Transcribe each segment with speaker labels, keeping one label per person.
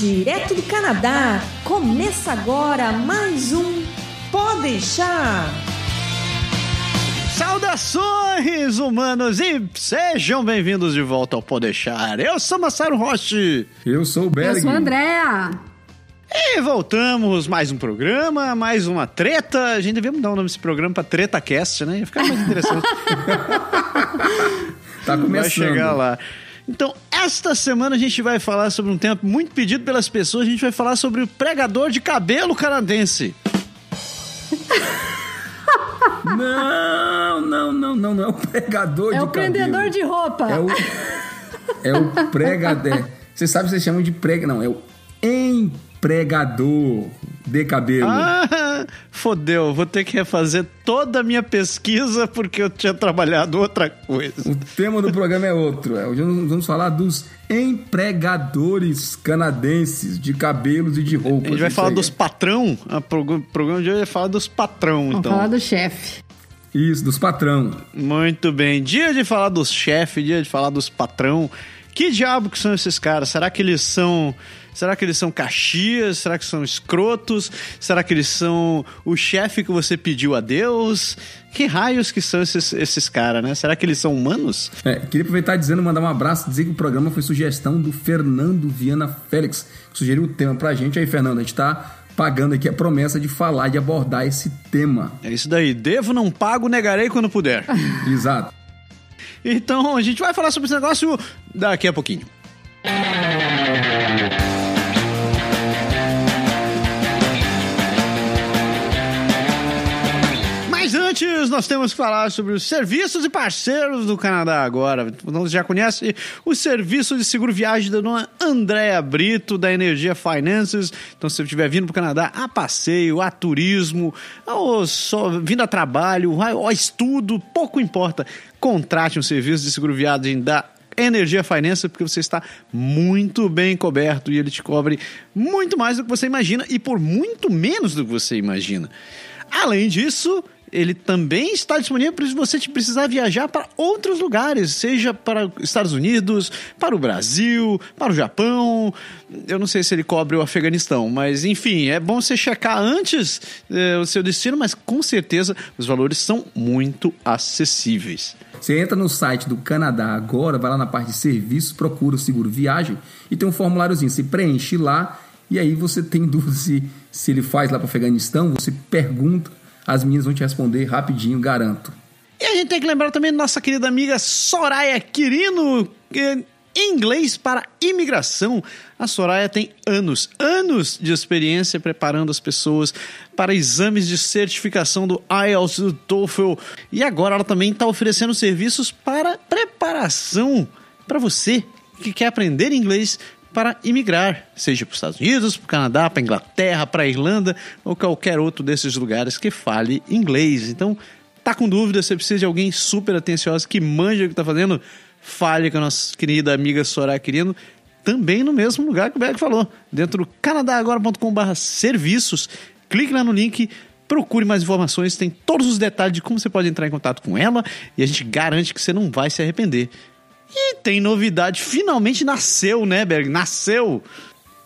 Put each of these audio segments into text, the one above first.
Speaker 1: Direto do Canadá, começa agora mais um Pode deixar.
Speaker 2: Saudações, humanos, e sejam bem-vindos de volta ao Podeixar. Eu sou Massaro Roche.
Speaker 3: Eu sou o Berg.
Speaker 4: Eu sou a Andréa.
Speaker 2: E voltamos, mais um programa, mais uma treta. A gente devia mudar o nome desse programa pra TretaCast, né? Ia ficar mais interessante.
Speaker 3: tá começando.
Speaker 2: Vai chegar lá. Então, esta semana a gente vai falar sobre um tema muito pedido pelas pessoas. A gente vai falar sobre o pregador de cabelo canadense.
Speaker 3: Não, não, não, não, não é o pregador
Speaker 4: é
Speaker 3: de
Speaker 4: o
Speaker 3: cabelo.
Speaker 4: prendedor de roupa.
Speaker 3: É o, é o pregador. Você sabe que vocês chamam de prega. Não, é o empregador de cabelo.
Speaker 2: Ah, fodeu. Vou ter que refazer toda a minha pesquisa porque eu tinha trabalhado outra coisa.
Speaker 3: O tema do programa é outro. É, hoje nós vamos falar dos empregadores canadenses de cabelos e de roupas.
Speaker 2: A gente vai falar
Speaker 3: aí.
Speaker 2: dos patrão. O programa de hoje vai falar dos patrão,
Speaker 4: Vamos
Speaker 2: então.
Speaker 4: falar do chefe.
Speaker 3: Isso, dos patrão.
Speaker 2: Muito bem. Dia de falar dos chefes, dia de falar dos patrão. Que diabo que são esses caras? Será que eles são. Será que eles são caxias? Será que são escrotos? Será que eles são o chefe que você pediu a Deus? Que raios que são esses, esses caras, né? Será que eles são humanos?
Speaker 3: É, queria aproveitar dizendo, mandar um abraço, dizer que o programa foi sugestão do Fernando Viana Félix, que sugeriu o tema pra gente. Aí, Fernando, a gente tá pagando aqui a promessa de falar, de abordar esse tema.
Speaker 2: É isso daí. Devo, não pago, negarei quando puder.
Speaker 3: Exato.
Speaker 2: Então a gente vai falar sobre esse negócio daqui a pouquinho. Antes, nós temos que falar sobre os serviços e parceiros do Canadá agora. Você já conhece o serviço de seguro viagem da dona Andréa Brito, da Energia Finances. Então, se você estiver vindo para o Canadá a passeio, a turismo, ou só vindo a trabalho, a estudo, pouco importa. Contrate um serviço de seguro viagem da Energia Finance, porque você está muito bem coberto e ele te cobre muito mais do que você imagina e por muito menos do que você imagina. Além disso, ele também está disponível para você te precisar viajar para outros lugares, seja para os Estados Unidos, para o Brasil, para o Japão. Eu não sei se ele cobre o Afeganistão, mas enfim, é bom você checar antes eh, o seu destino, mas com certeza os valores são muito acessíveis.
Speaker 3: Você entra no site do Canadá agora, vai lá na parte de serviços, procura o seguro viagem e tem um formuláriozinho. Você preenche lá e aí você tem dúvida se, se ele faz lá para o Afeganistão, você pergunta, as meninas vão te responder rapidinho, garanto.
Speaker 2: E a gente tem que lembrar também nossa querida amiga Soraya Quirino, que inglês para imigração. A Soraya tem anos, anos de experiência preparando as pessoas para exames de certificação do IELTS do TOEFL. E agora ela também está oferecendo serviços para preparação para você que quer aprender inglês para imigrar, seja para os Estados Unidos, para o Canadá, para a Inglaterra, para a Irlanda ou qualquer outro desses lugares que fale inglês. Então, tá com dúvida, você precisa de alguém super atencioso que manja o que está fazendo, fale com a nossa querida amiga Soraya Quirino, também no mesmo lugar que o Berg falou, dentro do canadagora.com.br serviços. Clique lá no link, procure mais informações, tem todos os detalhes de como você pode entrar em contato com ela e a gente garante que você não vai se arrepender. E tem novidade, finalmente nasceu, né, Berg? Nasceu!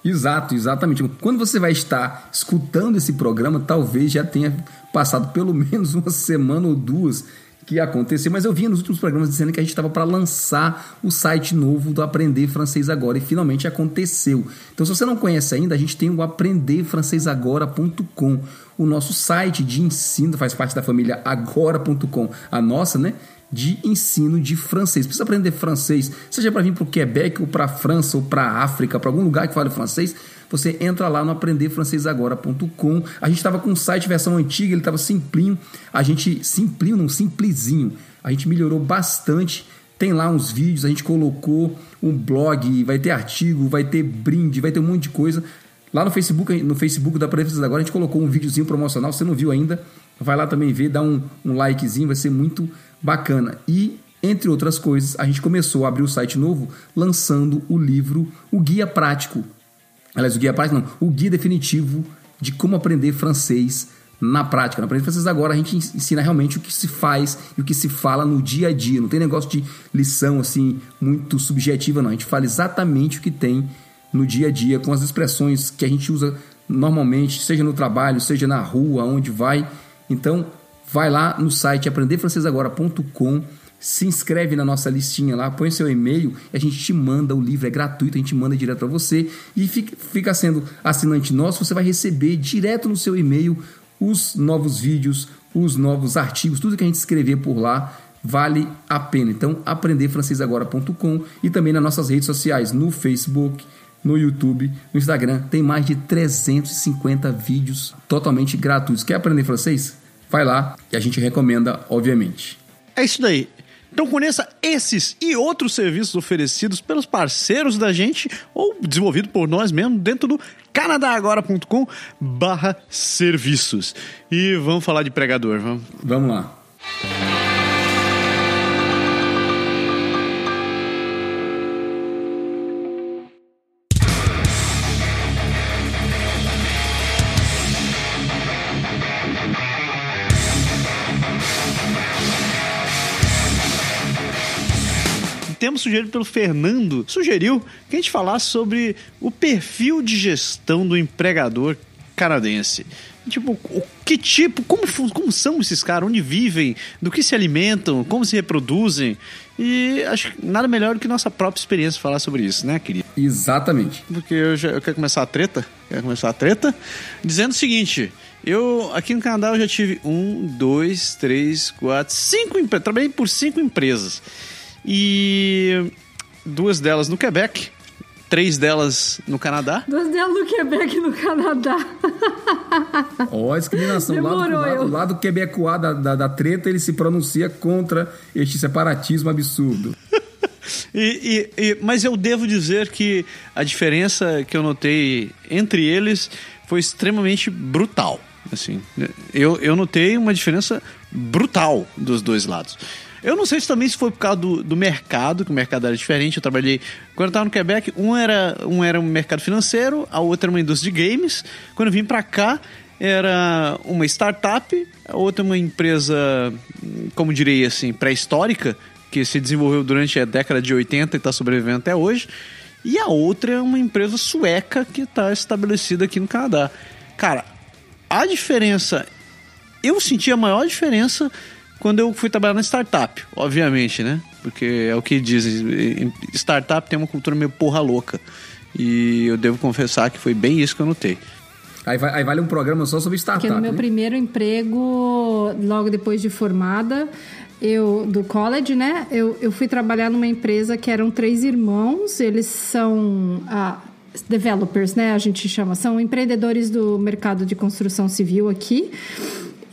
Speaker 3: Exato, exatamente. Quando você vai estar escutando esse programa, talvez já tenha passado pelo menos uma semana ou duas que aconteceu, mas eu vinha nos últimos programas dizendo que a gente estava para lançar o site novo do Aprender Francês Agora e finalmente aconteceu. Então, se você não conhece ainda, a gente tem o aprenderfrancesagora.com, o nosso site de ensino, faz parte da família agora.com, a nossa, né? De ensino de francês. Precisa aprender francês, seja para vir para o Quebec ou para a França ou para a África, para algum lugar que fale francês, você entra lá no aprenderfrancesagora.com. A gente estava com o site versão antiga, ele estava simplinho. A gente simplinho, não simplesinho. A gente melhorou bastante. Tem lá uns vídeos, a gente colocou um blog, vai ter artigo, vai ter brinde, vai ter um monte de coisa. Lá no Facebook, no Facebook da Francês Agora, a gente colocou um videozinho promocional. Você não viu ainda, vai lá também ver, dá um, um likezinho, vai ser muito bacana. E, entre outras coisas, a gente começou a abrir o site novo lançando o livro O Guia Prático. Aliás, o Guia Prático não, o Guia Definitivo de como aprender francês na prática. Na Aprender Francês Agora a gente ensina realmente o que se faz e o que se fala no dia a dia. Não tem negócio de lição assim muito subjetiva, não. A gente fala exatamente o que tem no dia a dia com as expressões que a gente usa normalmente, seja no trabalho, seja na rua, onde vai. Então, vai lá no site aprenderfrancesagora.com, se inscreve na nossa listinha lá, põe seu e-mail e a gente te manda o livro, é gratuito, a gente manda direto para você e fica, sendo assinante nosso, você vai receber direto no seu e-mail os novos vídeos, os novos artigos, tudo que a gente escrever por lá vale a pena. Então, aprenderfrancesagora.com e também nas nossas redes sociais, no Facebook, no YouTube, no Instagram, tem mais de 350 vídeos totalmente gratuitos. Quer aprender francês? Vai lá e a gente recomenda, obviamente.
Speaker 2: É isso daí. Então conheça esses e outros serviços oferecidos pelos parceiros da gente ou desenvolvido por nós mesmos dentro do canadagora.com barra serviços. E vamos falar de pregador, vamos?
Speaker 3: Vamos lá.
Speaker 2: Tema sugerido pelo Fernando sugeriu que a gente falasse sobre o perfil de gestão do empregador canadense. Tipo, o que tipo, como, como são esses caras, onde vivem, do que se alimentam, como se reproduzem. E acho que nada melhor do que nossa própria experiência falar sobre isso, né, querido?
Speaker 3: Exatamente.
Speaker 2: Porque eu, já, eu quero começar a treta, quero começar a treta, dizendo o seguinte: eu, aqui no Canadá, eu já tive um, dois, três, quatro, cinco empresas. Trabalhei por cinco empresas e duas delas no Quebec, três delas no Canadá.
Speaker 4: Duas delas no Quebec e no Canadá.
Speaker 3: Ó, oh, discriminação. Demorou, o lado, o lado quebecois da, da, da treta, ele se pronuncia contra este separatismo absurdo.
Speaker 2: E, e, e, mas eu devo dizer que a diferença que eu notei entre eles foi extremamente brutal. Assim, eu, eu notei uma diferença brutal dos dois lados. Eu não sei se também se foi por causa do, do mercado, que o mercado era diferente. Eu trabalhei. Quando eu estava no Quebec, um era, um era um mercado financeiro, a outra era uma indústria de games. Quando eu vim para cá, era uma startup, a outra uma empresa, como direi assim, pré-histórica, que se desenvolveu durante a década de 80 e está sobrevivendo até hoje. E a outra é uma empresa sueca que está estabelecida aqui no Canadá. Cara, a diferença. Eu senti a maior diferença quando eu fui trabalhar na startup, obviamente, né? Porque é o que dizem, startup tem uma cultura meio porra louca. E eu devo confessar que foi bem isso que eu notei.
Speaker 3: Aí, vai, aí vale um programa só sobre startup.
Speaker 4: Porque no meu né? primeiro emprego, logo depois de formada, eu do college, né? Eu, eu fui trabalhar numa empresa que eram três irmãos. Eles são ah, developers, né? A gente chama, são empreendedores do mercado de construção civil aqui.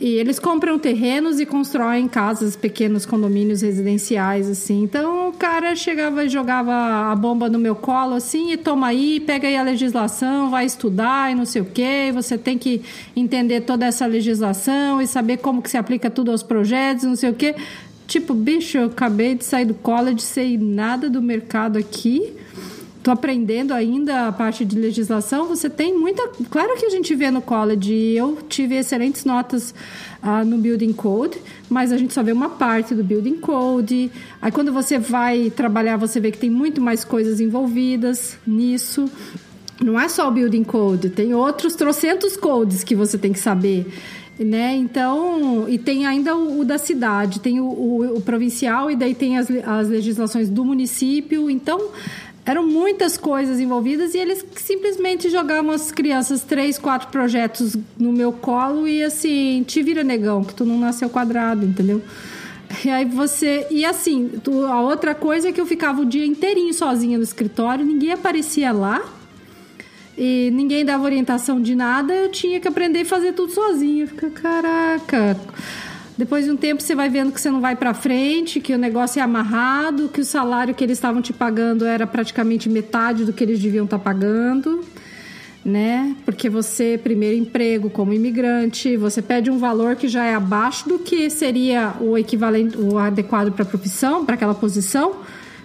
Speaker 4: E eles compram terrenos e constroem casas, pequenos condomínios residenciais, assim. Então o cara chegava e jogava a bomba no meu colo, assim, e toma aí, pega aí a legislação, vai estudar e não sei o quê. Você tem que entender toda essa legislação e saber como que se aplica tudo aos projetos, não sei o quê. Tipo, bicho, eu acabei de sair do college, sei nada do mercado aqui tô aprendendo ainda a parte de legislação, você tem muita. Claro que a gente vê no college, eu tive excelentes notas uh, no Building Code, mas a gente só vê uma parte do Building Code. Aí quando você vai trabalhar, você vê que tem muito mais coisas envolvidas nisso. Não é só o Building Code, tem outros trocentos codes que você tem que saber né? Então, e tem ainda o, o da cidade, tem o, o, o, provincial e daí tem as, as legislações do município. Então, eram muitas coisas envolvidas e eles simplesmente jogavam as crianças três, quatro projetos no meu colo e assim, te vira negão, que tu não nasceu quadrado, entendeu? E aí você. E assim, tu, a outra coisa é que eu ficava o dia inteirinho sozinha no escritório, ninguém aparecia lá. E ninguém dava orientação de nada, eu tinha que aprender a fazer tudo sozinha. Fica, caraca. Depois de um tempo você vai vendo que você não vai para frente, que o negócio é amarrado, que o salário que eles estavam te pagando era praticamente metade do que eles deviam estar tá pagando, né? Porque você, primeiro emprego como imigrante, você pede um valor que já é abaixo do que seria o equivalente, o adequado para a profissão, para aquela posição.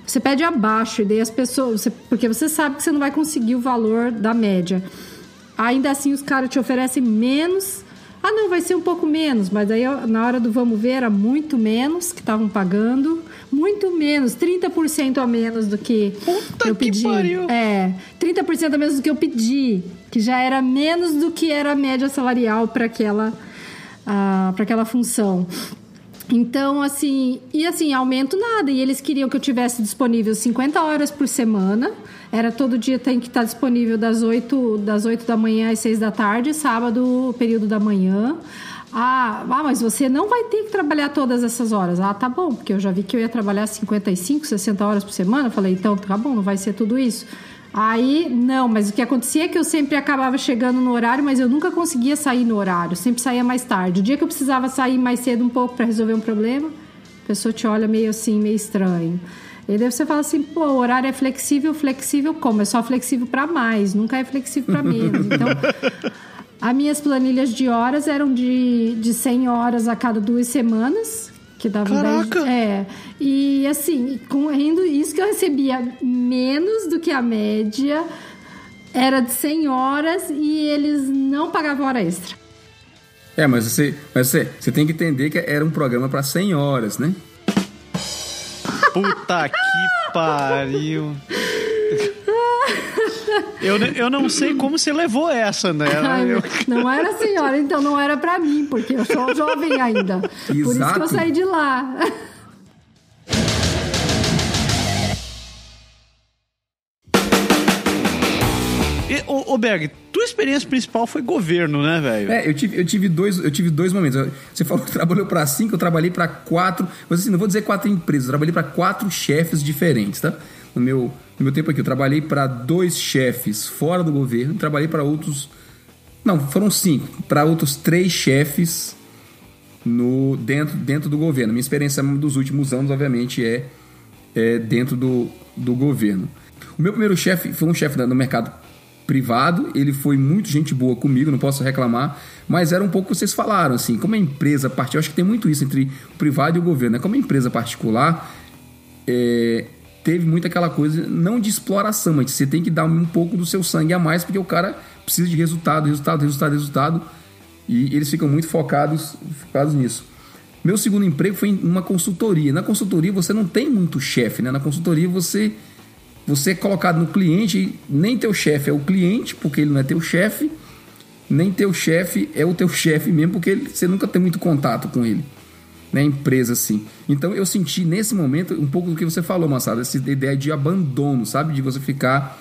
Speaker 4: Você pede abaixo, e daí as pessoas, você, porque você sabe que você não vai conseguir o valor da média. Ainda assim, os caras te oferecem menos Ah, não, vai ser um pouco menos, mas aí na hora do vamos ver era muito menos que estavam pagando, muito menos, 30% a menos do que
Speaker 2: Puta
Speaker 4: eu
Speaker 2: que
Speaker 4: pedi.
Speaker 2: pariu.
Speaker 4: É, 30% a menos do que eu pedi, que já era menos do que era a média salarial para aquela ah, para aquela função. Então, assim, e assim, aumento nada. E eles queriam que eu tivesse disponível 50 horas por semana. Era todo dia tem que estar disponível das 8, das 8 da manhã às 6 da tarde, sábado, período da manhã. Ah, ah, mas você não vai ter que trabalhar todas essas horas. Ah, tá bom, porque eu já vi que eu ia trabalhar 55, 60 horas por semana. Falei, então tá bom, não vai ser tudo isso. Aí, não, mas o que acontecia é que eu sempre acabava chegando no horário, mas eu nunca conseguia sair no horário, sempre saía mais tarde. O dia que eu precisava sair mais cedo um pouco para resolver um problema, a pessoa te olha meio assim, meio estranho. E daí você fala assim, pô, o horário é flexível, flexível como? É só flexível para mais, nunca é flexível para menos. Então, as minhas planilhas de horas eram de, de 100 horas a cada duas semanas, que dava
Speaker 2: Caraca!
Speaker 4: 10, é. E assim, com rindo isso que eu recebia menos do que a média, era de 100 horas e eles não pagavam hora extra.
Speaker 3: É, mas você, mas você, você tem que entender que era um programa para 100 horas, né?
Speaker 2: Puta que pariu. Eu, eu não sei como você levou essa, né?
Speaker 4: Ai,
Speaker 2: Eu-
Speaker 4: Não era senhora, então não era pra mim, porque eu sou jovem ainda. Por isso que
Speaker 3: Exato.
Speaker 4: eu saí de lá.
Speaker 2: E, ô, ô, Berg, tua experiência principal foi governo, né, velho?
Speaker 3: É, eu tive, eu tive, dois, eu tive dois momentos. Você falou que trabalhou para cinco, eu trabalhei para quatro. Mas assim, não vou dizer quatro empresas, eu trabalhei para quatro chefes diferentes, tá? No meu, no meu tempo aqui, eu trabalhei para dois chefes fora do governo, trabalhei para outros. Não, foram cinco. Para outros três chefes no dentro, dentro do governo. Minha experiência dos últimos anos, obviamente, é, é dentro do, do governo. O meu primeiro chefe foi um chefe no mercado privado, ele foi muito gente boa comigo, não posso reclamar, mas era um pouco o que vocês falaram, assim, como é empresa particular, acho que tem muito isso entre o privado e o governo, né? como é empresa particular, é, teve muito aquela coisa, não de exploração, mas você tem que dar um pouco do seu sangue a mais, porque o cara precisa de resultado, resultado, resultado, resultado, e eles ficam muito focados, focados nisso. Meu segundo emprego foi em uma consultoria. Na consultoria você não tem muito chefe, né? Na consultoria você você é colocado no cliente, nem teu chefe é o cliente, porque ele não é teu chefe, nem teu chefe é o teu chefe mesmo, porque ele- você nunca tem muito contato com ele. Né, empresa assim. Então eu senti nesse momento um pouco do que você falou, Massado, essa ideia de abandono, sabe? De você ficar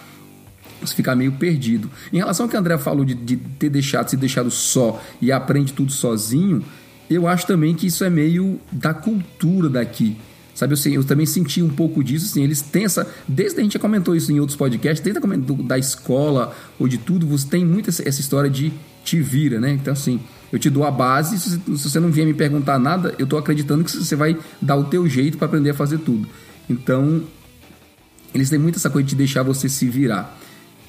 Speaker 3: você ficar meio perdido. Em relação ao que a André falou de, de ter deixado, se deixado só e aprende tudo sozinho, eu acho também que isso é meio da cultura daqui. Sabe, assim, eu também senti um pouco disso, assim, eles têm essa, desde a gente já comentou isso em outros podcasts, desde a do- da escola ou de tudo, você tem muito essa, essa história de te vira, né? Então, assim, eu te dou a base, se você, se você não vier me perguntar nada, eu tô acreditando que você vai dar o teu jeito para aprender a fazer tudo. Então, eles têm muito essa coisa de deixar você se virar.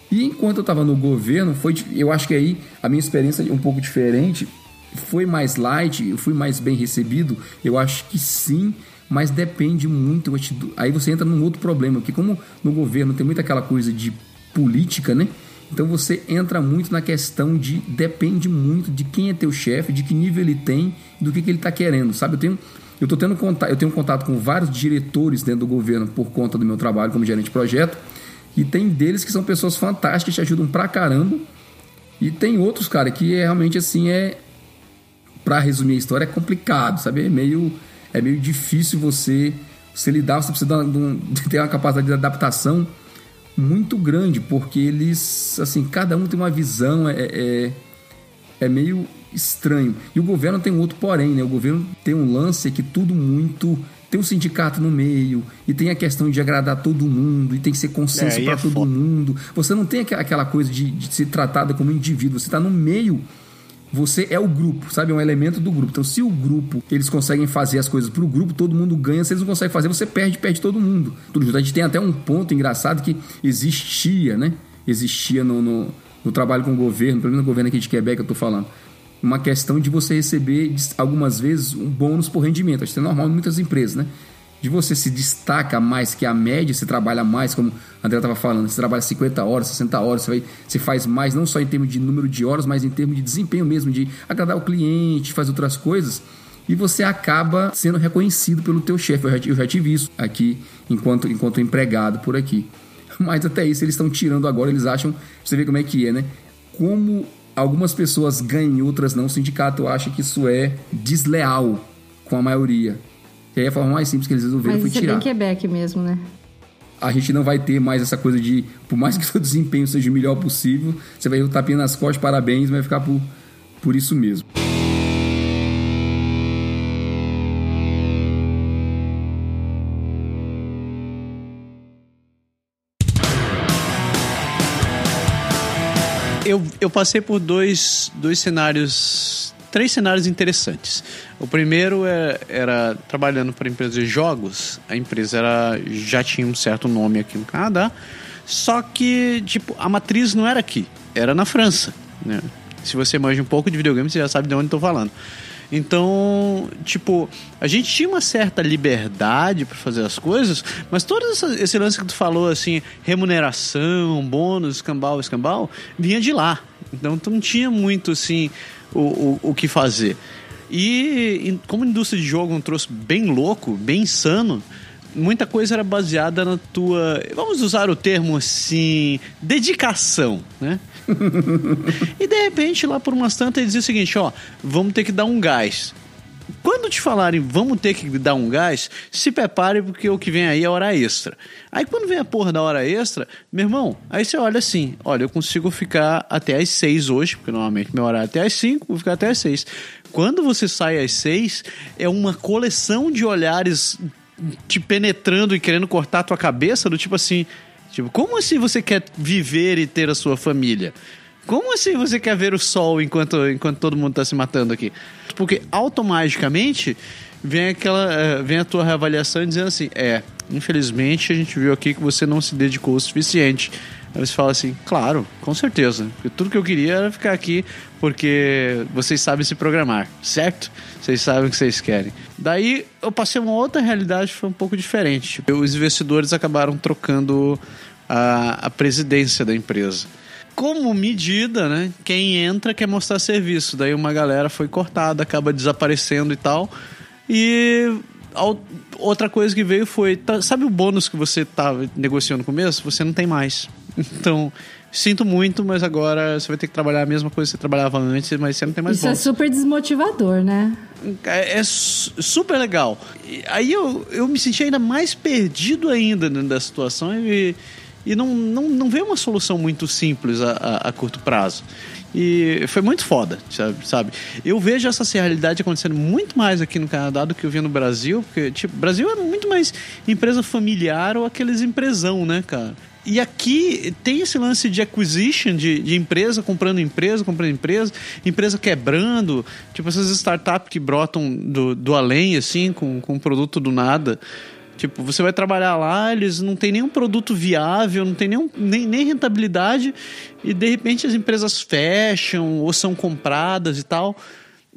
Speaker 3: E enquanto eu estava no governo, foi, eu acho que aí a minha experiência é um pouco diferente. Foi mais light, eu fui mais bem recebido. Eu acho que sim, mas depende muito. Aí você entra num outro problema, que como no governo tem muita aquela coisa de política, né? Então você entra muito na questão de depende muito de quem é teu chefe, de que nível ele tem, do que, que ele está querendo, sabe? Eu tenho eu tô tendo contato, eu tenho contato com vários diretores dentro do governo por conta do meu trabalho como gerente de projeto. E tem deles que são pessoas fantásticas, te ajudam pra caramba. E tem outros, cara, que é realmente assim é Pra resumir a história é complicado, sabe? É meio é meio difícil você você lidar, você precisa de ter uma capacidade de adaptação muito grande, porque eles assim, cada um tem uma visão, é, é, é meio estranho. E o governo tem um outro porém, né? O governo tem um lance que tudo muito tem um sindicato no meio e tem a questão de agradar todo mundo e tem que ser
Speaker 2: É,
Speaker 3: consenso
Speaker 2: aí
Speaker 3: para
Speaker 2: é
Speaker 3: todo
Speaker 2: foda.
Speaker 3: mundo. Você não tem aquela coisa de, de ser tratada como indivíduo, você está no meio. Você é o grupo, sabe? É um elemento do grupo. Então, se o grupo, eles conseguem fazer as coisas pro grupo, todo mundo ganha. Se eles não conseguem fazer, você perde, perde todo mundo. Tudo junto. A gente tem até um ponto engraçado que existia, né? Existia no, no, no trabalho com o governo, pelo menos no governo aqui de Quebec, eu tô falando. Uma questão de você receber, algumas vezes, um bônus por rendimento. Acho que é normal em muitas empresas, né? De você se destaca mais que a média, você trabalha mais, como a André estava falando, você trabalha 50 horas, 60 horas, você, vai, você faz mais não só em termos de número de horas, mas em termos de desempenho mesmo, de agradar o cliente, fazer outras coisas, e você acaba sendo reconhecido pelo teu chefe. Eu eu já tive isso aqui enquanto, enquanto empregado por aqui. Mas até isso eles estão tirando agora, eles acham, você vê como é que é, né? Como algumas pessoas ganham e outras não, o sindicato acha que isso é desleal com a maioria. E aí a forma mais simples que eles resolveram
Speaker 4: Mas
Speaker 3: foi
Speaker 4: isso
Speaker 3: tirar.
Speaker 4: é bem Quebec mesmo, né?
Speaker 3: A gente não vai ter mais essa coisa de, por mais que seu desempenho seja o melhor possível, você vai o tapinha nas costas, parabéns, vai ficar por, por isso mesmo.
Speaker 2: Eu, eu passei por dois, dois cenários, três cenários interessantes. O primeiro é, era trabalhando para empresa de jogos. A empresa era, já tinha um certo nome aqui no Canadá, só que tipo a matriz não era aqui, era na França. Né? Se você manja um pouco de videogame, você já sabe de onde estou falando. Então, tipo, a gente tinha uma certa liberdade para fazer as coisas, mas todo esse lance que tu falou, assim, remuneração, bônus, escambau, escambau, vinha de lá. Então, tu não tinha muito, assim, o, o, o que fazer. E, e como a indústria de jogo é um troço bem louco, bem insano, muita coisa era baseada na tua, vamos usar o termo assim, dedicação, né? e de repente, lá por umas tantas, ele dizia o seguinte: ó, vamos ter que dar um gás. Quando te falarem vamos ter que dar um gás, se prepare porque o que vem aí é hora extra. Aí quando vem a porra da hora extra, meu irmão, aí você olha assim: olha, eu consigo ficar até às seis hoje, porque normalmente meu horário é até às cinco, vou ficar até às seis. Quando você sai às seis, é uma coleção de olhares te penetrando e querendo cortar a tua cabeça, do tipo assim, tipo, como assim você quer viver e ter a sua família? Como assim você quer ver o sol enquanto, enquanto todo mundo tá se matando aqui? Porque automaticamente vem aquela eh, vem a tua reavaliação dizendo assim, é, infelizmente a gente viu aqui que você não se dedicou o suficiente. Aí você fala assim, claro, com certeza. Porque tudo que eu queria era ficar aqui porque vocês sabem se programar, certo? Vocês sabem o que vocês querem. Daí eu passei uma outra realidade que foi um pouco diferente. Os investidores acabaram trocando a, a presidência da empresa. Como medida, né? Quem entra quer mostrar serviço. Daí uma galera foi cortada, acaba desaparecendo e tal. E outra coisa que veio foi, tá- sabe o bônus que você estava negociando no começo? Você não tem mais. Então, sinto muito, mas agora você vai ter que trabalhar a mesma coisa que você trabalhava antes, mas você não tem mais
Speaker 4: Isso é super desmotivador, né?
Speaker 2: É, é su- super legal. E aí eu, eu me senti ainda mais perdido ainda da situação e, e não, não, não veio uma solução muito simples a, a, a curto prazo. E foi muito foda, sabe-? Eu vejo essa realidade acontecendo muito mais aqui no Canadá do que eu vi no Brasil, porque, tipo, Brasil é muito mais empresa familiar ou aqueles empresão, né, cara? E aqui tem esse lance de acquisition, de, de empresa comprando empresa, comprando empresa, empresa quebrando, tipo essas startups que brotam do, do além, assim, com, com produto do nada. Tipo, você vai trabalhar lá, eles não tem nenhum produto viável, não tem nenhum, nem, nem rentabilidade, e de repente as empresas fecham ou são compradas e tal.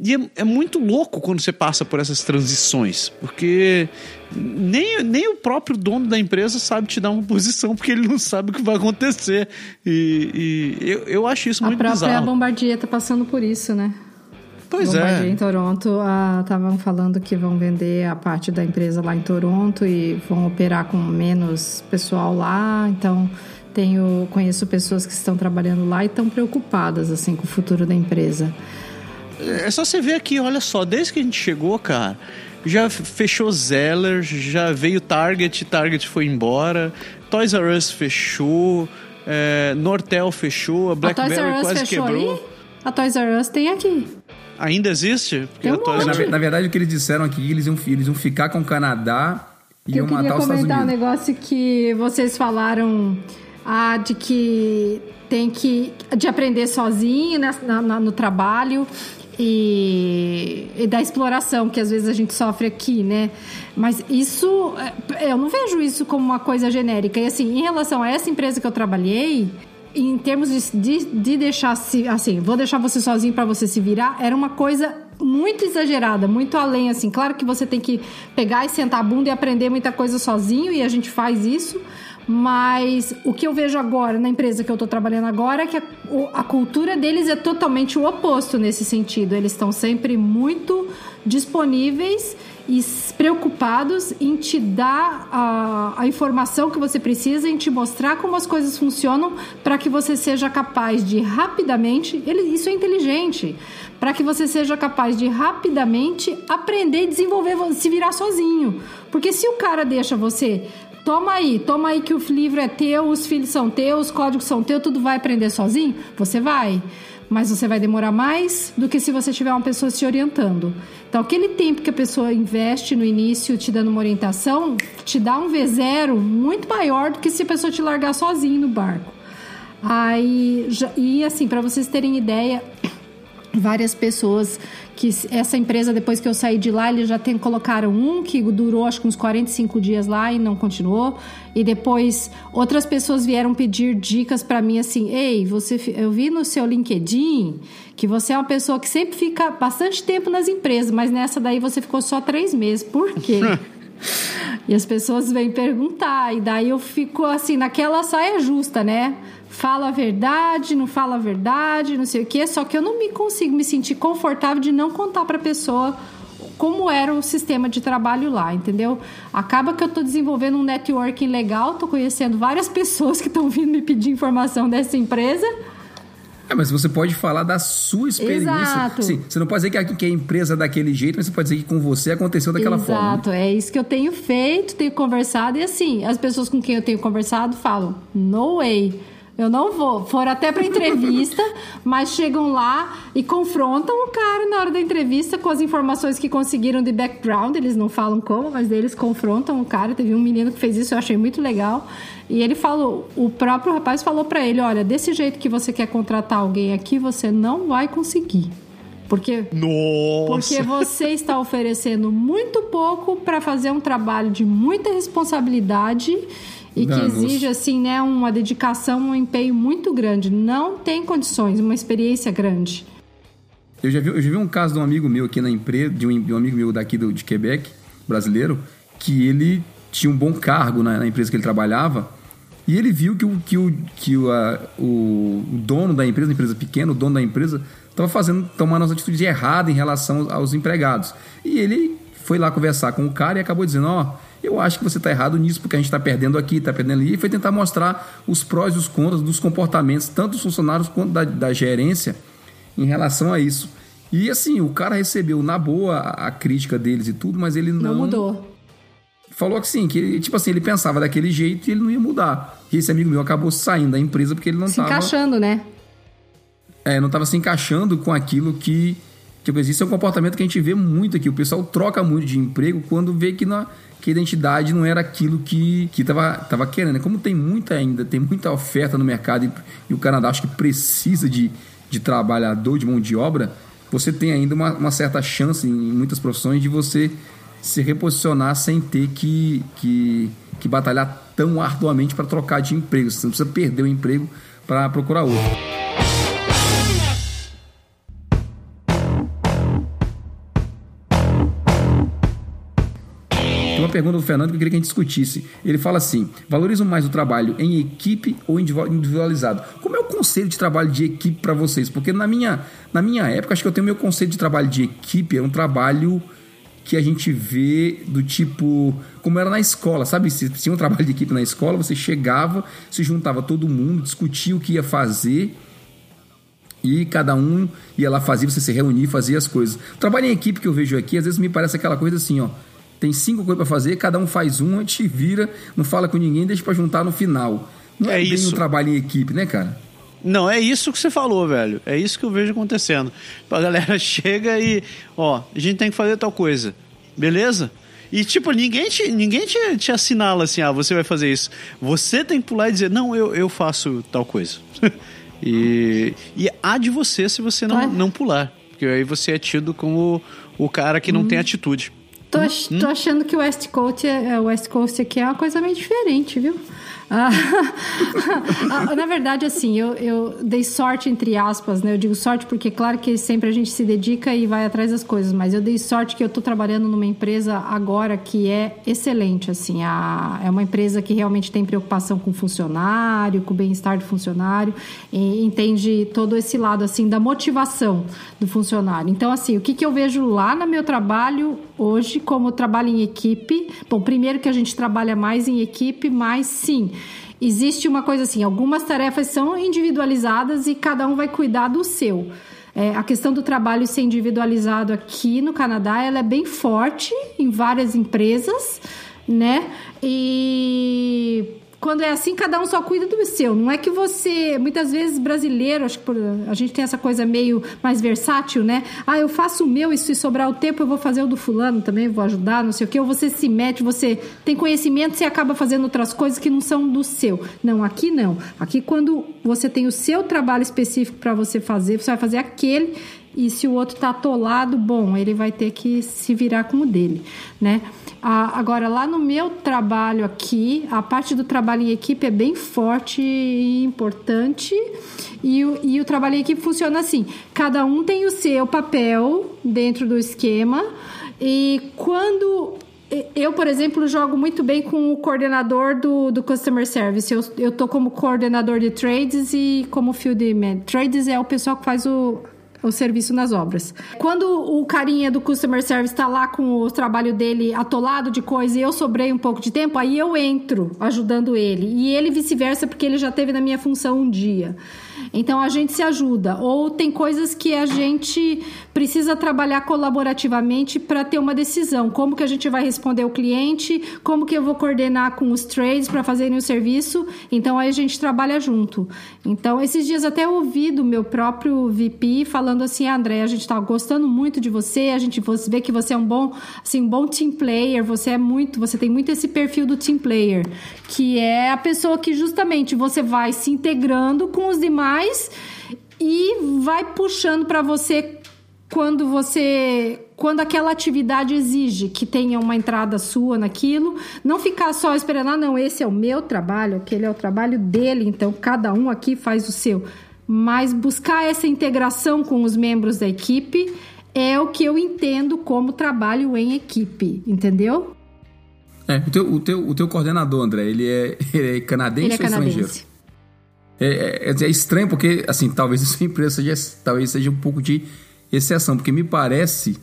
Speaker 2: E é, é muito louco quando você passa por essas transições, porque nem, nem o próprio dono da empresa sabe te dar uma posição, porque ele não sabe o que vai acontecer. E, e eu, eu acho isso
Speaker 4: A
Speaker 2: muito
Speaker 4: própria
Speaker 2: bizarro.
Speaker 4: Bombardier tá passando por isso, né?
Speaker 2: Pois
Speaker 4: Bombardier
Speaker 2: é.
Speaker 4: em Toronto estavam falando que vão vender a parte da empresa lá em Toronto e vão operar com menos pessoal lá. Então, tenho conheço pessoas que estão trabalhando lá e estão preocupadas assim com o futuro da empresa.
Speaker 2: É só você ver aqui, olha só, desde que a gente chegou, cara, já fechou Zeller, já veio Target, Target foi embora, Toys R Us fechou, é, Nortel fechou, a BlackBerry
Speaker 4: R Us
Speaker 2: quase
Speaker 4: fechou
Speaker 2: quebrou.
Speaker 4: aí? A Toys R Us tem aqui.
Speaker 2: Ainda existe? Porque
Speaker 4: um
Speaker 3: Na, na verdade, o que eles disseram aqui, eles iam, eles iam ficar com o Canadá e
Speaker 4: eu
Speaker 3: iam matar
Speaker 4: queria
Speaker 3: os Estados
Speaker 4: comentar um
Speaker 3: Unidos.
Speaker 4: negócio que vocês falaram ah, de que tem que de aprender sozinho né, na- na- no trabalho e, e da exploração que às vezes a gente sofre aqui, né? Mas isso é, eu não vejo isso como uma coisa genérica. E assim, em relação a essa empresa que eu trabalhei, em termos de, de, de deixar se assim, vou deixar você sozinho para você se virar, era uma coisa muito exagerada, muito além, assim. Claro que você tem que pegar e sentar a bunda e aprender muita coisa sozinho, e a gente faz isso. Mas o que eu vejo agora na empresa que eu estou trabalhando agora é que a, a, cultura deles é totalmente o oposto nesse sentido. Eles estão sempre muito disponíveis preocupados em te dar a, a informação que você precisa, em te mostrar como as coisas funcionam para que você seja capaz de rapidamente. Ele, isso é inteligente. Para que você seja capaz de rapidamente aprender e desenvolver, se virar sozinho. Porque se o cara deixa você toma aí, toma aí que o livro é teu, os filhos são teus, os códigos são teus, tudo vai aprender sozinho? Você vai. Mas você vai demorar mais do que se você tiver uma pessoa se orientando. Então, aquele tempo que a pessoa investe no início te dando uma orientação, te dá um V0 muito maior do que se a pessoa te largar sozinho no barco. Aí, e assim, para vocês terem ideia, várias pessoas que essa empresa depois que eu saí de lá eles já tem, colocaram um que durou acho que uns 45 dias lá e não continuou. E depois outras pessoas vieram pedir dicas para mim assim ei você eu vi no seu LinkedIn que você é uma pessoa que sempre fica bastante tempo nas empresas mas nessa daí você ficou só três meses. Por quê e as pessoas vêm perguntar e daí eu fico assim naquela saia justa né fala a verdade, não fala a verdade, não sei o quê, só que eu não me consigo me sentir confortável de não contar para a pessoa como era o sistema de trabalho lá, entendeu? Acaba que eu estou desenvolvendo um networking legal, estou conhecendo várias pessoas que estão vindo me pedir informação dessa empresa.
Speaker 3: É, mas você pode falar da sua experiência.
Speaker 4: Exato.
Speaker 3: Sim, você não pode dizer que a, que a empresa é daquele jeito, mas você pode dizer que com você aconteceu daquela
Speaker 4: Exato.
Speaker 3: forma.
Speaker 4: Exato, é isso que eu tenho feito, tenho conversado, e assim, as pessoas com quem eu tenho conversado falam, no way eu não vou. Foram até para entrevista, mas chegam lá e confrontam o cara na hora da entrevista com as informações que conseguiram de background. Eles não falam como, mas eles confrontam o cara. Teve um menino que fez isso, eu achei muito legal. E ele falou, o próprio rapaz falou para ele: olha, desse jeito que você quer contratar alguém aqui, você não vai conseguir. Porque,
Speaker 2: Nossa.
Speaker 4: porque você está oferecendo muito pouco para fazer um trabalho de muita responsabilidade e que exige assim, né, uma dedicação, um empenho muito grande. Não tem condições, uma experiência grande.
Speaker 3: Eu já vi, eu já vi um caso de um amigo meu aqui na empresa, de um, de um amigo meu daqui do, de Quebec, brasileiro, que ele tinha um bom cargo na, na empresa que ele trabalhava e ele viu que o, que o, que o, a, o, dono da empresa, empresa pequena, o dono da empresa, estava fazendo, tomando as atitudes erradas em relação aos, aos empregados. E ele foi lá conversar com o cara e acabou dizendo, ó, oh, eu acho que você está errado nisso, porque a gente está perdendo aqui, está perdendo ali. E foi tentar mostrar os prós e os contras dos comportamentos, tanto dos funcionários quanto da, da gerência, em relação a isso. E assim, o cara recebeu na boa a, a crítica deles e tudo, mas ele não.
Speaker 4: Não mudou.
Speaker 3: Falou que sim, que tipo assim, ele pensava daquele jeito e ele não ia mudar. E esse amigo meu acabou saindo da empresa porque ele não estava.
Speaker 4: Se encaixando, né?
Speaker 3: É, não estava se encaixando com aquilo que. Tipo, isso é um comportamento que a gente vê muito aqui. O pessoal troca muito de emprego quando vê que não que a identidade não era aquilo que que tava, querendo. Como tem muita ainda, tem muita oferta no mercado e, e o Canadá acho que precisa de, de trabalhador, de mão de obra, você tem ainda uma, uma certa chance em muitas profissões de você se reposicionar sem ter que, que, que batalhar tão arduamente para trocar de emprego. Você não precisa perder o emprego para procurar outro. Pergunta do Fernando que eu queria que a gente discutisse. Ele fala assim: valorizam mais o trabalho em equipe ou individualizado? Como é o conceito de trabalho de equipe para vocês? Porque na minha, na minha época, acho que eu tenho meu conceito de trabalho de equipe, é um trabalho que a gente vê do tipo como era na escola, sabe? Se tinha um trabalho de equipe na escola, você chegava, se juntava todo mundo, discutia o que ia fazer e cada um ia lá fazer, você se reunir, fazia as coisas. O trabalho em equipe que eu vejo aqui, às vezes me parece aquela coisa assim, ó tem cinco coisas para fazer, cada um faz uma, te vira, não fala com ninguém, deixa para juntar no final. Não é, é isso. um trabalho em equipe, né, cara?
Speaker 2: Não, é isso que você falou, velho. É isso que eu vejo acontecendo. A galera chega e, ó, a gente tem que fazer tal coisa. Beleza? E, tipo, ninguém te, ninguém te, te assinala assim, ah, você vai fazer isso. Você tem que pular e dizer, não, eu, eu faço tal coisa. e, e há de você se você não, não pular. Porque aí você é tido como o cara que não hum. tem atitude.
Speaker 4: Tô, tô achando que o West Coast, é, o West Coast aqui é uma coisa meio diferente, viu? Ah, ah, na verdade, assim, eu, eu dei sorte, entre aspas, né? Eu digo sorte porque, claro que sempre a gente se dedica e vai atrás das coisas, mas eu dei sorte que eu tô trabalhando numa empresa agora que é excelente, assim. A, é uma empresa que realmente tem preocupação com o funcionário, com o bem-estar do funcionário, entende todo esse lado, assim, da motivação do funcionário. Então, assim, o que, que eu vejo lá no meu trabalho hoje, como trabalho em equipe? Bom, primeiro que a gente trabalha mais em equipe, mas sim, existe uma coisa assim: algumas tarefas são individualizadas e cada um vai cuidar do seu. É, a questão do trabalho ser individualizado aqui no Canadá ela é bem forte em várias empresas, né? E quando é assim, cada um só cuida do seu. Não é que você, muitas vezes brasileiro, acho que por- a gente tem essa coisa meio mais versátil, né? Ah, eu faço o meu e se sobrar o tempo eu vou fazer o do fulano também, vou ajudar, não sei o quê. Ou você se mete, você tem conhecimento e acaba fazendo outras coisas que não são do seu. Não, aqui não. Aqui quando você tem o seu trabalho específico para você fazer, você vai fazer aquele e se o outro tá atolado, bom, ele vai ter que se virar com o dele, né? Agora, lá no meu trabalho aqui, a parte do trabalho em equipe é bem forte e importante. E o, e o trabalho em equipe funciona assim: cada um tem o seu papel dentro do esquema. E quando eu, por exemplo, jogo muito bem com o coordenador do, do Customer Service. Eu, eu tô como coordenador de trades e como field man. Trades é o pessoal que faz o, o serviço nas obras. Quando o carinha do Customer Service está lá com o trabalho dele atolado de coisa e eu sobrei um pouco de tempo, aí eu entro ajudando ele. E ele vice-versa, porque ele já teve na minha função um dia. Então a gente se ajuda. Ou tem coisas que a gente precisa trabalhar colaborativamente para ter uma decisão. Como que a gente vai responder o cliente? Como que eu vou coordenar com os trades para fazerem o serviço? Então aí a gente trabalha junto. Então esses dias até ouvi do meu próprio VP falando assim, André, a gente está gostando muito de você, a gente vê que você é um bom, assim, um bom team player, você é muito, você tem muito esse perfil do team player, que é a pessoa que justamente você vai se integrando com os demais e vai puxando para você quando você quando aquela atividade exige que tenha uma entrada sua naquilo, não ficar só esperando, ah, não, esse é o meu trabalho, aquele é o trabalho dele, então cada um aqui faz o seu. Mas buscar essa integração com os membros da equipe é o que eu entendo como trabalho em equipe, entendeu?
Speaker 3: É, o teu, o teu, o teu coordenador, André, ele é, ele é canadense
Speaker 4: Ele é
Speaker 3: ou estrangeiro?
Speaker 4: canadense.
Speaker 3: É, é, é estranho porque, assim, talvez a sua empresa seja, talvez seja um pouco de exceção, porque me parece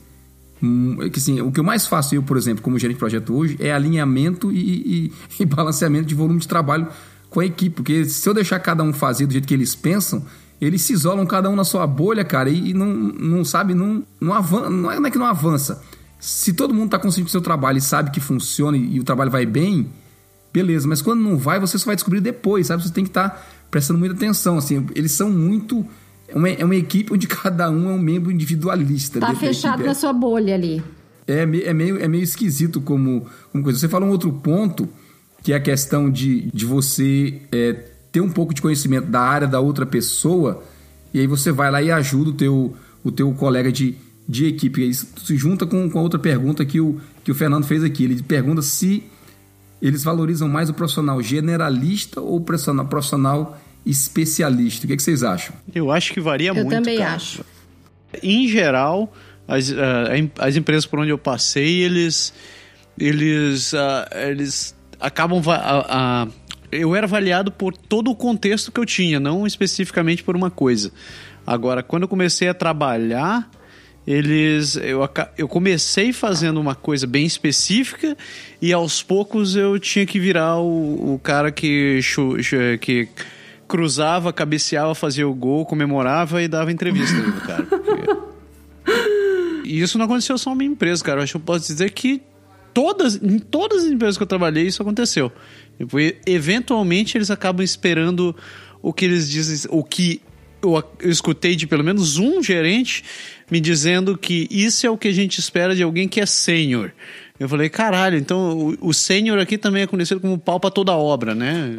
Speaker 3: hum, que, assim, o que eu mais faço eu, por exemplo, como gerente de projeto hoje, é alinhamento e, e, e balanceamento de volume de trabalho com a equipe, porque se eu deixar cada um fazer do jeito que eles pensam, eles se isolam cada um na sua bolha, cara, e, e não, não sabe, não, não, avança, não, é, não é que não avança. Se todo mundo está consciente do seu trabalho e sabe que funciona e, e o trabalho vai bem, beleza, mas quando não vai, você só vai descobrir depois, sabe? Você tem que estar tá prestando muita atenção, assim, eles são muito... É uma, é uma equipe onde cada um é um membro individualista.
Speaker 4: Tá fechado na sua bolha ali.
Speaker 3: É, é, meio, é meio esquisito como, como coisa. Você fala um outro ponto, que é a questão de, de você é, ter um pouco de conhecimento da área da outra pessoa, e aí você vai lá e ajuda o teu, o teu colega de, de equipe. Isso se junta com, com a outra pergunta que o, que o Fernando fez aqui. Ele pergunta se eles valorizam mais o profissional generalista ou o profissional, profissional especialista. O que, é que vocês acham?
Speaker 2: Eu acho que varia
Speaker 4: Eu
Speaker 2: muito.
Speaker 4: também
Speaker 2: cara.
Speaker 4: acho.
Speaker 2: Em geral, as, uh, as empresas por onde eu passei, eles. Eles. Uh, eles acabam. Uh, eu era avaliado por todo o contexto que eu tinha, não especificamente por uma coisa. Agora, quando eu comecei a trabalhar, eles eu, eu comecei fazendo uma coisa bem específica e aos poucos eu tinha que virar o, o cara que, que cruzava, cabeceava, fazia o gol, comemorava e dava entrevista ali do cara. E isso não aconteceu só na minha empresa, cara. Eu acho que eu posso dizer que todas, em todas as empresas que eu trabalhei, isso aconteceu. Eventualmente eles acabam esperando o que eles dizem, o que eu, eu escutei de pelo menos um gerente me dizendo que isso é o que a gente espera de alguém que é sênior. Eu falei, caralho, então o, o sênior aqui também é conhecido como pau pra toda obra, né?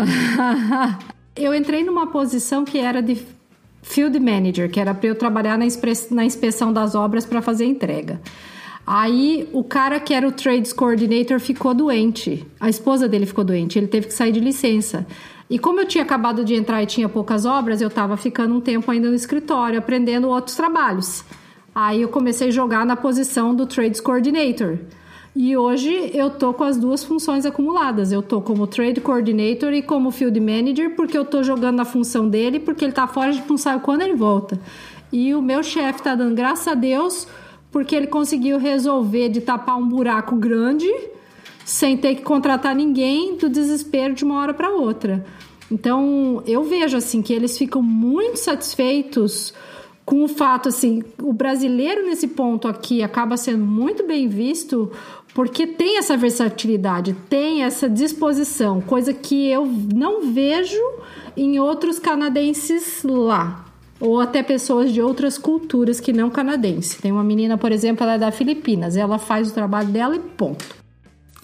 Speaker 4: eu entrei numa posição que era de field manager, que era para eu trabalhar na, na inspeção das obras para fazer entrega. Aí o cara que era o Trades Coordinator ficou doente. A esposa dele ficou doente, ele teve que sair de licença. E como eu tinha acabado de entrar e tinha poucas obras, eu estava ficando um tempo ainda no escritório, aprendendo outros trabalhos. Aí eu comecei a jogar na posição do Trades Coordinator. E hoje eu tô com as duas funções acumuladas. Eu tô como Trade Coordinator e como Field Manager, porque eu tô jogando na função dele, porque ele tá fora de função quando ele volta. E o meu chefe tá dando graças a Deus, porque ele conseguiu resolver de tapar um buraco grande sem ter que contratar ninguém do desespero de uma hora para outra. Então, eu vejo assim que eles ficam muito satisfeitos com o fato assim, o brasileiro nesse ponto aqui acaba sendo muito bem visto porque tem essa versatilidade, tem essa disposição, coisa que eu não vejo em outros canadenses lá. Ou até pessoas de outras culturas que não canadense. Tem uma menina, por exemplo, ela é da Filipinas. Ela faz o trabalho dela e ponto.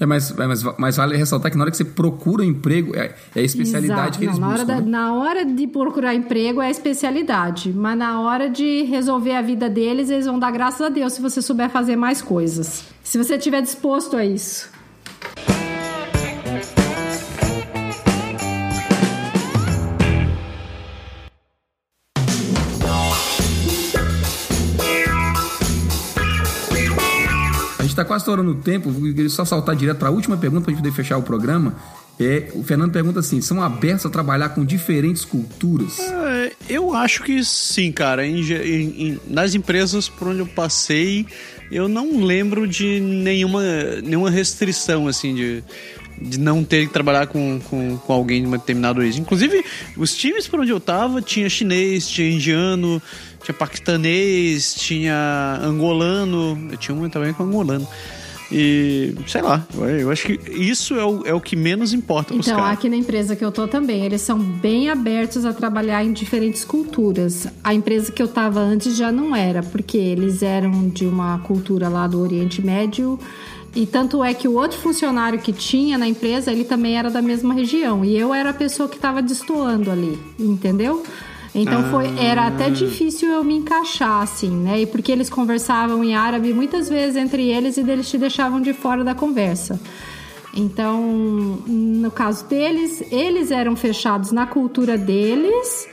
Speaker 3: É, mas, mas, mas vale ressaltar que na hora que você procura emprego, é, é a especialidade Exato. que eles
Speaker 4: Não,
Speaker 3: na
Speaker 4: buscam.
Speaker 3: Hora
Speaker 4: da, né? Na hora de procurar emprego é a especialidade, mas na hora de resolver a vida deles, eles vão dar graças a Deus se você souber fazer mais coisas. Se você estiver disposto a isso.
Speaker 3: Está quase estourando o tempo, vou só saltar direto para a última pergunta para a gente poder fechar o programa. É, o Fernando pergunta assim: são abertos a trabalhar com diferentes culturas?
Speaker 2: É, eu acho que sim, cara. Em, em, nas empresas por onde eu passei, eu não lembro de nenhuma, nenhuma restrição, assim, de, de não ter que trabalhar com, com, com alguém de uma determinada origem. Inclusive, os times por onde eu tava tinha chinês, tinha indiano, tinha paquistanês, tinha angolano. Eu tinha um também com angolano. E sei lá, eu acho que isso é o, é o que menos importa
Speaker 4: Então, aqui na empresa que eu tô também, eles são bem abertos a trabalhar em diferentes culturas. A empresa que eu tava antes já não era, porque eles eram de uma cultura lá do Oriente Médio. E tanto é que o outro funcionário que tinha na empresa, ele também era da mesma região. E eu era a pessoa que estava destoando ali, entendeu? Então ah. foi, era até difícil eu me encaixar, assim, né? E porque eles conversavam em árabe muitas vezes entre eles e eles te deixavam de fora da conversa. Então, no caso deles, eles eram fechados na cultura deles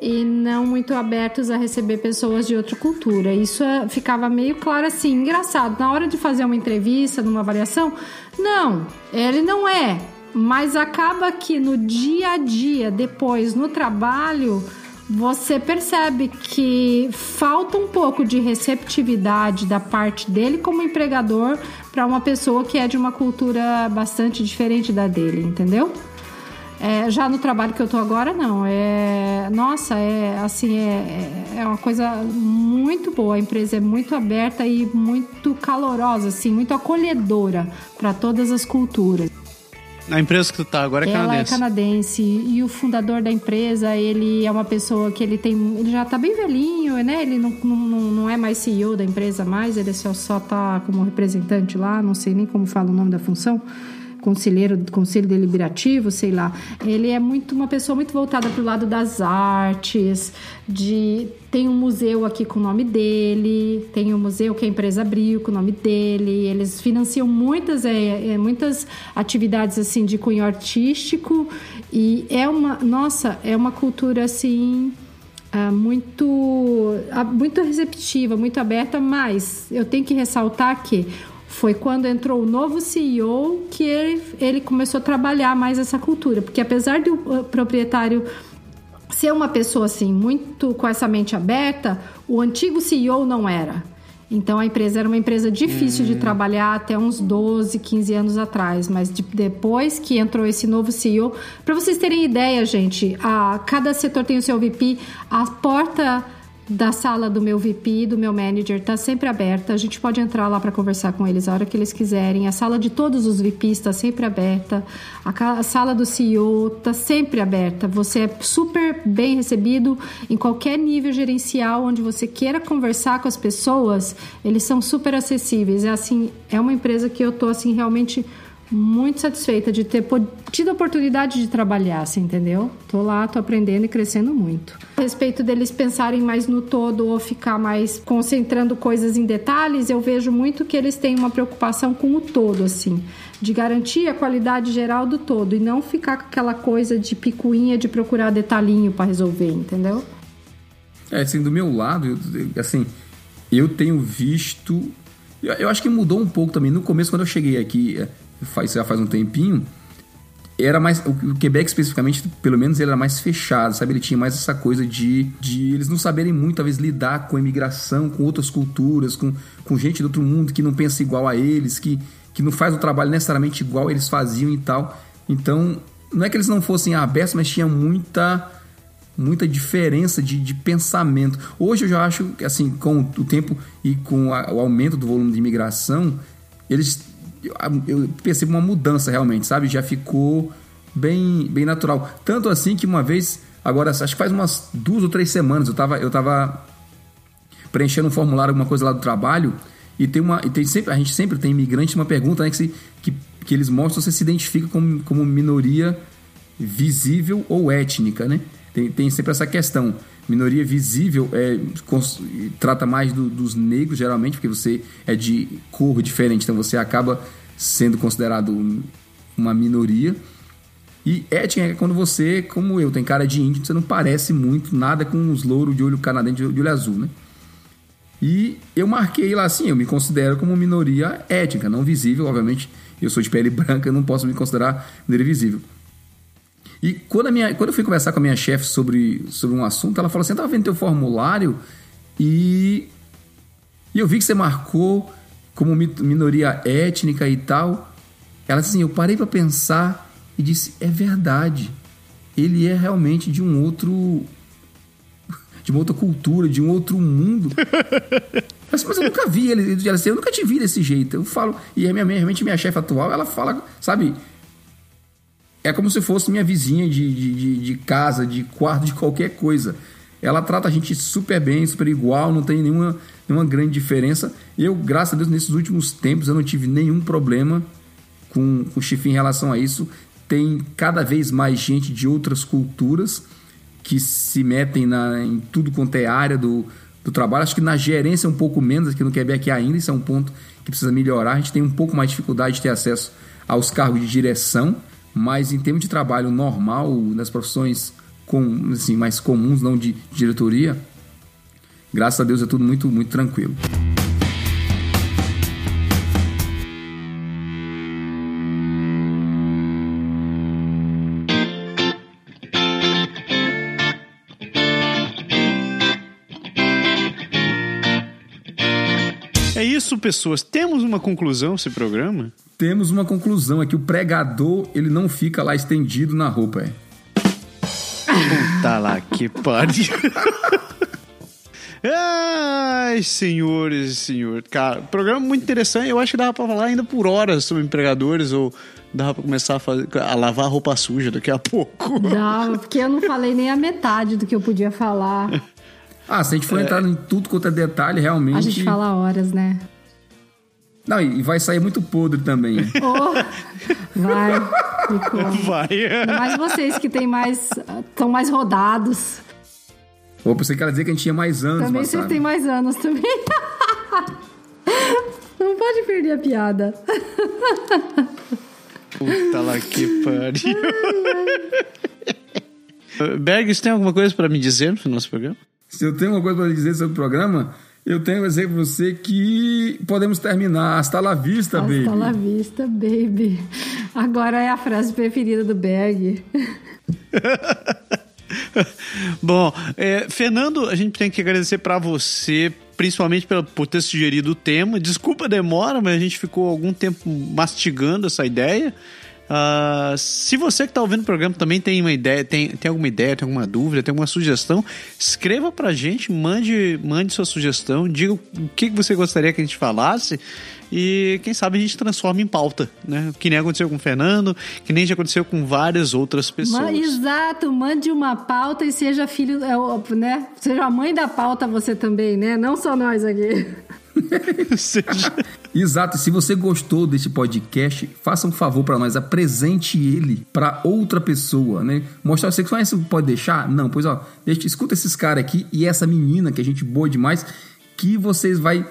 Speaker 4: e não muito abertos a receber pessoas de outra cultura. Isso é, ficava meio claro assim, engraçado. Na hora de fazer uma entrevista, numa avaliação, não, ele não é. Mas acaba que no dia a dia, depois no trabalho, você percebe que falta um pouco de receptividade da parte dele como empregador para uma pessoa que é de uma cultura bastante diferente da dele, entendeu? É, já no trabalho que eu tô agora, não. É, nossa, é assim, é, é uma coisa muito boa. A empresa é muito aberta e muito calorosa, assim, muito acolhedora para todas as culturas.
Speaker 2: A empresa que tu tá agora é
Speaker 4: Ela
Speaker 2: canadense.
Speaker 4: é canadense e o fundador da empresa, ele é uma pessoa que ele tem, ele já tá bem velhinho, né? Ele não, não, não é mais CEO da empresa mais, ele só, só tá como representante lá, não sei nem como fala o nome da função conselheiro do conselho deliberativo, sei lá. Ele é muito uma pessoa muito voltada para o lado das artes, de tem um museu aqui com o nome dele, tem um museu que a empresa abriu com o nome dele. Eles financiam muitas é, é, muitas atividades assim de cunho artístico e é uma nossa é uma cultura assim Uh, muito, uh, muito receptiva, muito aberta, mas eu tenho que ressaltar que foi quando entrou o novo CEO que ele, ele começou a trabalhar mais essa cultura. Porque apesar do proprietário ser uma pessoa assim, muito com essa mente aberta, o antigo CEO não era. Então a empresa era uma empresa difícil de hum. trabalhar até uns 12, 15 anos atrás, mas de, depois que entrou esse novo CEO, para vocês terem ideia, gente, a, cada setor tem o seu VP, a porta da sala do meu VP, do meu manager, está sempre aberta. A gente pode entrar lá para conversar com eles a hora que eles quiserem. A sala de todos os VPs está sempre aberta. A, sala do CEO está sempre aberta. Você é super bem recebido em qualquer nível gerencial onde você queira conversar com as pessoas. Eles são super acessíveis. É assim, é uma empresa que eu tô assim realmente muito satisfeita de ter tido a oportunidade de trabalhar, você entendeu? Tô lá, tô aprendendo e crescendo muito. A respeito deles pensarem mais no todo ou ficar mais concentrando coisas em detalhes, eu vejo muito que eles têm uma preocupação com o todo, assim, de garantir a qualidade geral do todo e não ficar com aquela coisa de picuinha de procurar detalhinho para resolver, entendeu?
Speaker 3: É, assim, do meu lado, assim, eu tenho visto. Eu acho que mudou um pouco também. No começo, quando eu cheguei aqui, é, faz, já faz um tempinho, era mais. O Quebec especificamente, pelo menos, ele era mais fechado, sabe? Ele tinha mais essa coisa de, de eles não saberem muito, talvez, lidar com a imigração, com outras culturas, com, com gente do outro mundo que não pensa igual a eles, que, que não faz o trabalho necessariamente igual eles faziam e tal. Então, não é que eles não fossem abertos, mas tinha muita muita diferença de, de pensamento. Hoje eu já acho que, assim, com o tempo e com a, o aumento do volume de imigração, eles eu percebo uma mudança realmente, sabe? Já ficou bem, bem natural. Tanto assim que uma vez, agora acho que faz umas duas ou três semanas, eu estava eu tava preenchendo um formulário, alguma coisa lá do trabalho, e tem uma. E tem sempre, a gente sempre tem imigrante uma pergunta né, que, se, que, que eles mostram se você se identifica como, como minoria visível ou étnica, né? Tem, tem sempre essa questão. Minoria visível é, trata mais do, dos negros, geralmente, porque você é de cor diferente, então você acaba sendo considerado uma minoria. E étnica é quando você, como eu, tem cara de índio, você não parece muito nada com os louros de olho canadense, de olho azul, né? E eu marquei lá assim, eu me considero como minoria étnica, não visível, obviamente. Eu sou de pele branca, eu não posso me considerar minoria visível. E quando, a minha, quando eu fui conversar com a minha chefe sobre, sobre um assunto, ela falou assim: eu tava vendo teu formulário e, e eu vi que você marcou como minoria étnica e tal. Ela disse assim: eu parei para pensar e disse: é verdade. Ele é realmente de um outro. de uma outra cultura, de um outro mundo. mas, mas eu nunca vi ele. Ela disse, eu nunca te vi desse jeito. Eu falo. E a minha, realmente minha chefe atual, ela fala, sabe? É como se fosse minha vizinha de, de, de, casa, de quarto, de qualquer coisa. Ela trata a gente super bem, super igual, não tem nenhuma, nenhuma grande diferença. Eu, graças a Deus, nesses últimos tempos eu não tive nenhum problema com, com o Chifre em relação a isso. Tem cada vez mais gente de outras culturas que se metem na, em tudo quanto é área do, do trabalho. Acho que na gerência um pouco menos aqui no Quebec ainda, isso é um ponto que precisa melhorar. A gente tem um pouco mais de dificuldade de ter acesso aos cargos de direção mas em termos de trabalho normal, nas profissões com, assim, mais comuns, não de diretoria, graças a Deus é tudo muito, muito tranquilo.
Speaker 2: Isso, pessoas. Temos uma conclusão esse programa?
Speaker 3: temos uma conclusão aqui. O pregador, ele não fica lá estendido na roupa, é.
Speaker 2: Puta lá que pariu. Ai, senhores e senhores. Cara, programa muito interessante. Eu acho que dava pra falar ainda por horas sobre empregadores ou dava pra começar a, fazer, a lavar roupa suja daqui a pouco.
Speaker 4: Dava, porque eu não falei nem a metade do que eu podia falar.
Speaker 3: Ah, se a gente for é... entrar em tudo quanto é detalhe, realmente.
Speaker 4: A gente fala horas, né?
Speaker 3: Não, e vai sair muito podre também.
Speaker 4: Oh, vai, Vai. Mas vocês que têm mais. estão mais rodados.
Speaker 3: Ou você quer dizer que a gente tinha mais anos,
Speaker 4: Também vocês têm mais anos também. Não pode perder a piada.
Speaker 2: Puta lá que pariu. Berg, você tem alguma coisa para me dizer no nosso programa?
Speaker 3: Se eu tenho alguma coisa para dizer sobre o programa, eu tenho que dizer para você que podemos terminar. Hasta la vista,
Speaker 4: Hasta
Speaker 3: baby.
Speaker 4: Hasta la vista, baby. Agora é a frase preferida do Berg.
Speaker 2: Bom, é, Fernando, a gente tem que agradecer para você, principalmente por, por ter sugerido o tema. Desculpa a demora, mas a gente ficou algum tempo mastigando essa ideia. Uh, se você que está ouvindo o programa também tem uma ideia, tem, tem alguma ideia, tem alguma dúvida, tem alguma sugestão, escreva pra gente, mande, mande sua sugestão, diga o que você gostaria que a gente falasse e quem sabe a gente transforma em pauta, né? Que nem aconteceu com o Fernando, que nem já aconteceu com várias outras pessoas.
Speaker 4: Mas, exato, mande uma pauta e seja filho, é, né? Seja a mãe da pauta você também, né? Não só nós aqui.
Speaker 2: Seja...
Speaker 3: Exato. Se você gostou desse podcast, faça um favor para nós, apresente ele para outra pessoa, né? Mostrar você que conhece pode deixar? Não, pois ó, deixa, escuta esses caras aqui e essa menina que a gente boa demais, que vocês vai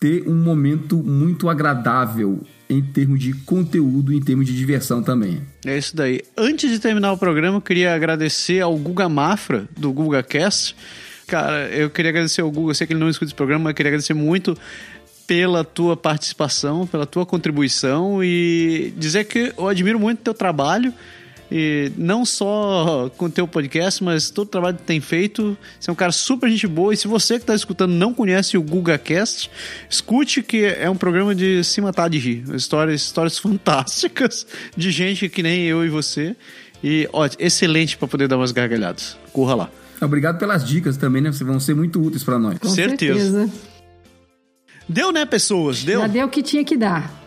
Speaker 3: ter um momento muito agradável em termos de conteúdo, em termos de diversão também.
Speaker 2: É isso daí. Antes de terminar o programa, eu queria agradecer ao Guga Mafra, do GugaCast. Cara, eu queria agradecer ao Guga, eu sei que ele não escuta esse programa, mas eu queria agradecer muito pela tua participação, pela tua contribuição e dizer que eu admiro muito o teu trabalho. E não só com o teu podcast, mas todo o trabalho que tem feito. Você é um cara super gente boa. E se você que está escutando não conhece o GugaCast, escute que é um programa de se matar de rir. Histórias, histórias fantásticas de gente que nem eu e você. E, ó, excelente para poder dar umas gargalhadas. Corra lá.
Speaker 3: Obrigado pelas dicas também, né? Vocês vão ser muito úteis para nós.
Speaker 4: Com
Speaker 2: Certeza.
Speaker 4: certeza.
Speaker 2: Deu, né, pessoas? Deu?
Speaker 4: Já deu o que tinha que dar.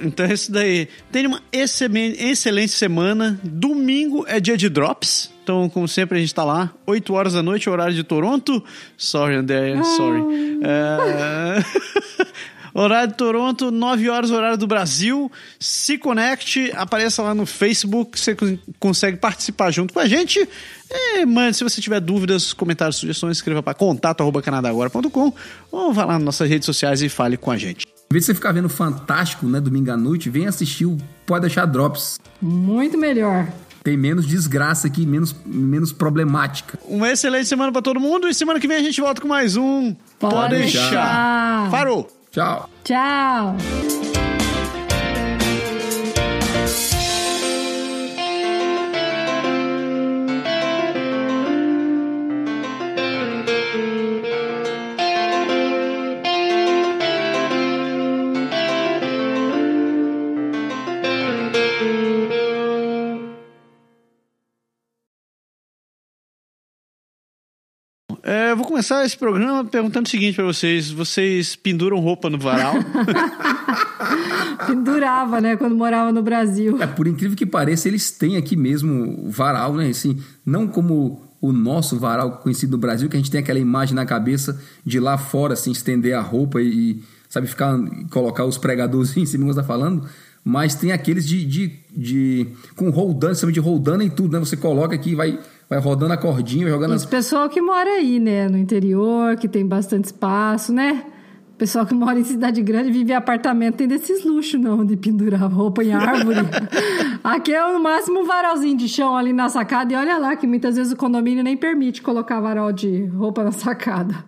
Speaker 2: Então é isso daí. Tenha uma excelente, excelente semana. Domingo é dia de drops. Então, como sempre, a gente tá lá. 8 horas da noite, horário de Toronto. Sorry, André, sorry. É... horário de Toronto, 9 horas, horário do Brasil. Se conecte, apareça lá no Facebook. Você con- consegue participar junto com a gente. E, mande, se você tiver dúvidas, comentários, sugestões, escreva para contato.canadagora.com ou vá lá nas nossas redes sociais e fale com a gente.
Speaker 3: Em vez de você ficar vendo Fantástico, né, domingo à noite, vem assistir o Pode Deixar Drops.
Speaker 4: Muito melhor.
Speaker 3: Tem menos desgraça aqui, menos, menos problemática.
Speaker 2: Uma excelente semana pra todo mundo e semana que vem a gente volta com mais um.
Speaker 4: Pode deixar.
Speaker 2: Parou. Ciao. Começar esse programa perguntando o seguinte pra vocês: vocês penduram roupa no varal?
Speaker 4: Pendurava, né? Quando morava no Brasil.
Speaker 3: É, por incrível que pareça, eles têm aqui mesmo varal, né? Assim, não como o nosso varal conhecido no Brasil, que a gente tem aquela imagem na cabeça de lá fora, assim, estender a roupa e, sabe, ficar, colocar os pregadores em cima, como você tá falando. Mas tem aqueles de, de, de com roldana, chama de roldana em tudo, né? Você coloca aqui e vai, vai rodando a cordinha, jogando as
Speaker 4: Esse pessoal que mora aí, né? No interior, que tem bastante espaço, né? Pessoal que mora em cidade grande, vive em apartamento, tem desses luxos, não, de pendurar roupa em árvore. Aqui é no máximo um varalzinho de chão ali na sacada. E olha lá, que muitas vezes o condomínio nem permite colocar varal de roupa na sacada.